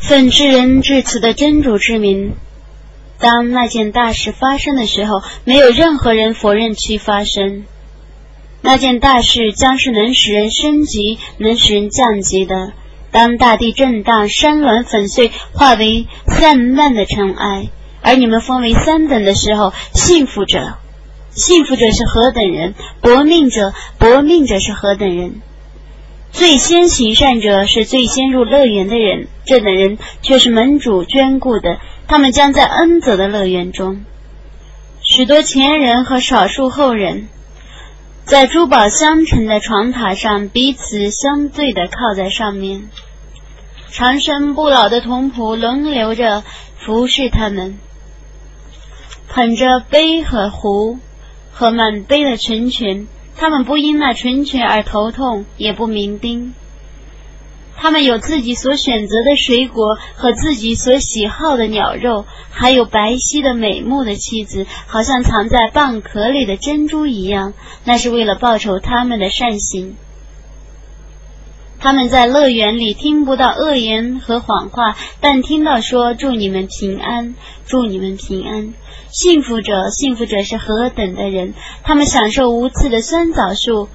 奉至人至此的真主之名，当那件大事发生的时候，没有任何人否认其发生。那件大事将是能使人升级、能使人降级的。当大地震荡，山峦粉碎，化为散漫的尘埃，而你们分为三等的时候，幸福者，幸福者是何等人？搏命者，搏命者是何等人？最先行善者是最先入乐园的人，这等人却是门主眷顾的，他们将在恩泽的乐园中。许多前人和少数后人，在珠宝相承的床榻上彼此相对的靠在上面，长生不老的童仆轮流着服侍他们，捧着杯和壶和满杯的成全。他们不因那纯泉而头痛，也不鸣叮。他们有自己所选择的水果和自己所喜好的鸟肉，还有白皙的美目的妻子，好像藏在蚌壳里的珍珠一样。那是为了报酬他们的善行。他们在乐园里听不到恶言和谎话，但听到说祝你们平安，祝你们平安。幸福者，幸福者是何等的人？他们享受无刺的酸枣树，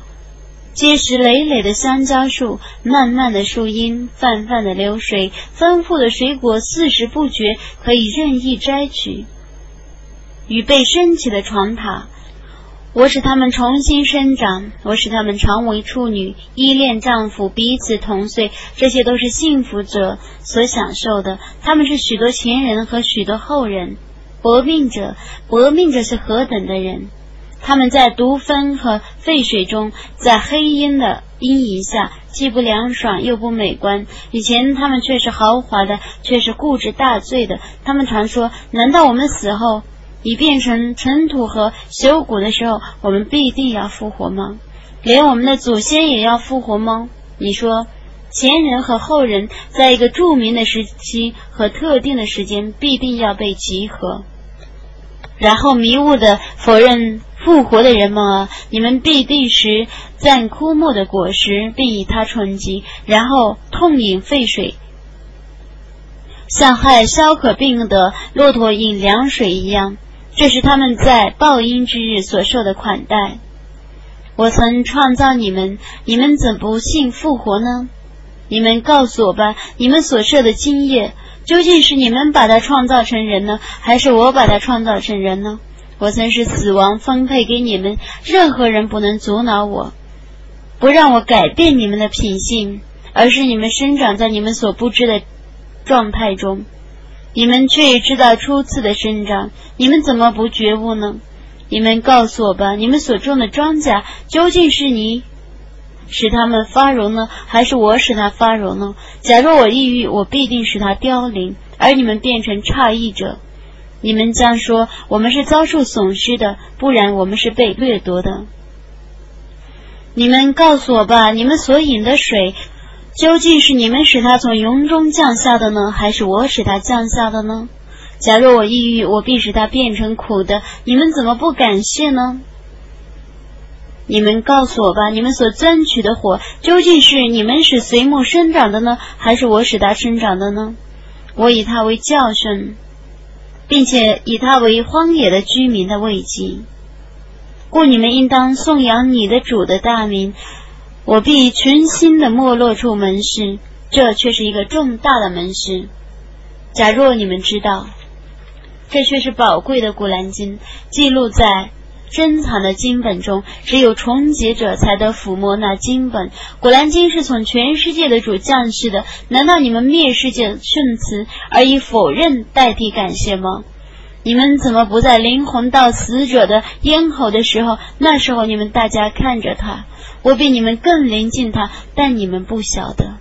结实累累的香蕉树，漫漫的树荫，泛泛的流水，丰富的水果，四时不绝，可以任意摘取。与被升起的床榻。我使他们重新生长，我使他们常为处女，依恋丈夫，彼此同岁，这些都是幸福者所享受的。他们是许多前人和许多后人，搏命者，搏命者是何等的人？他们在毒风和沸水中，在黑烟的阴影下，既不凉爽又不美观。以前他们却是豪华的，却是固执大醉的。他们常说：难道我们死后？已变成尘土和朽骨的时候，我们必定要复活吗？连我们的祖先也要复活吗？你说，前人和后人在一个著名的时期和特定的时间必定要被集合，然后迷雾的否认复活的人们啊！你们必定是赞枯木的果实，并以它充饥，然后痛饮沸水，像害消渴病的骆驼饮凉水一样。这是他们在报应之日所受的款待。我曾创造你们，你们怎不信复活呢？你们告诉我吧，你们所设的精液，究竟是你们把它创造成人呢，还是我把它创造成人呢？我曾是死亡分配给你们，任何人不能阻挠我，不让我改变你们的品性，而是你们生长在你们所不知的状态中。你们却也知道初次的生长，你们怎么不觉悟呢？你们告诉我吧，你们所种的庄稼究竟是你使它们发荣呢，还是我使它发荣呢？假若我抑郁，我必定使它凋零，而你们变成诧异者。你们将说我们是遭受损失的，不然我们是被掠夺的。你们告诉我吧，你们所饮的水。究竟是你们使他从云中降下的呢，还是我使他降下的呢？假若我抑郁，我必使他变成苦的。你们怎么不感谢呢？你们告诉我吧，你们所钻取的火，究竟是你们使随木生长的呢，还是我使它生长的呢？我以它为教训，并且以它为荒野的居民的慰藉。故你们应当颂扬你的主的大名。我必全心的没落处门市，这却是一个重大的门市。假若你们知道，这却是宝贵的古兰经，记录在珍藏的经本中，只有重劫者才得抚摸那经本。古兰经是从全世界的主降世的，难道你们灭世界圣词，而以否认代替感谢吗？你们怎么不在灵魂到死者的咽喉的时候？那时候你们大家看着他。我比你们更临近他，但你们不晓得。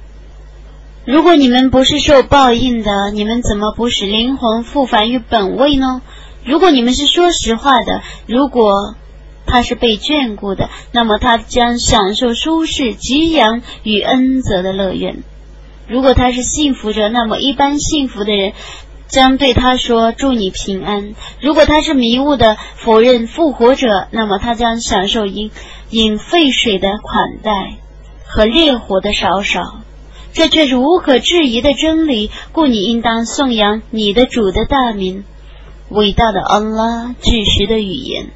如果你们不是受报应的，你们怎么不使灵魂复返于本位呢？如果你们是说实话的，如果他是被眷顾的，那么他将享受舒适、吉阳与恩泽的乐园。如果他是幸福者，那么一般幸福的人将对他说：“祝你平安。”如果他是迷雾的、否认复活者，那么他将享受饮。饮沸水的款待和烈火的烧烧，这却是无可置疑的真理，故你应当颂扬你的主的大名。伟大的安拉，至实的语言。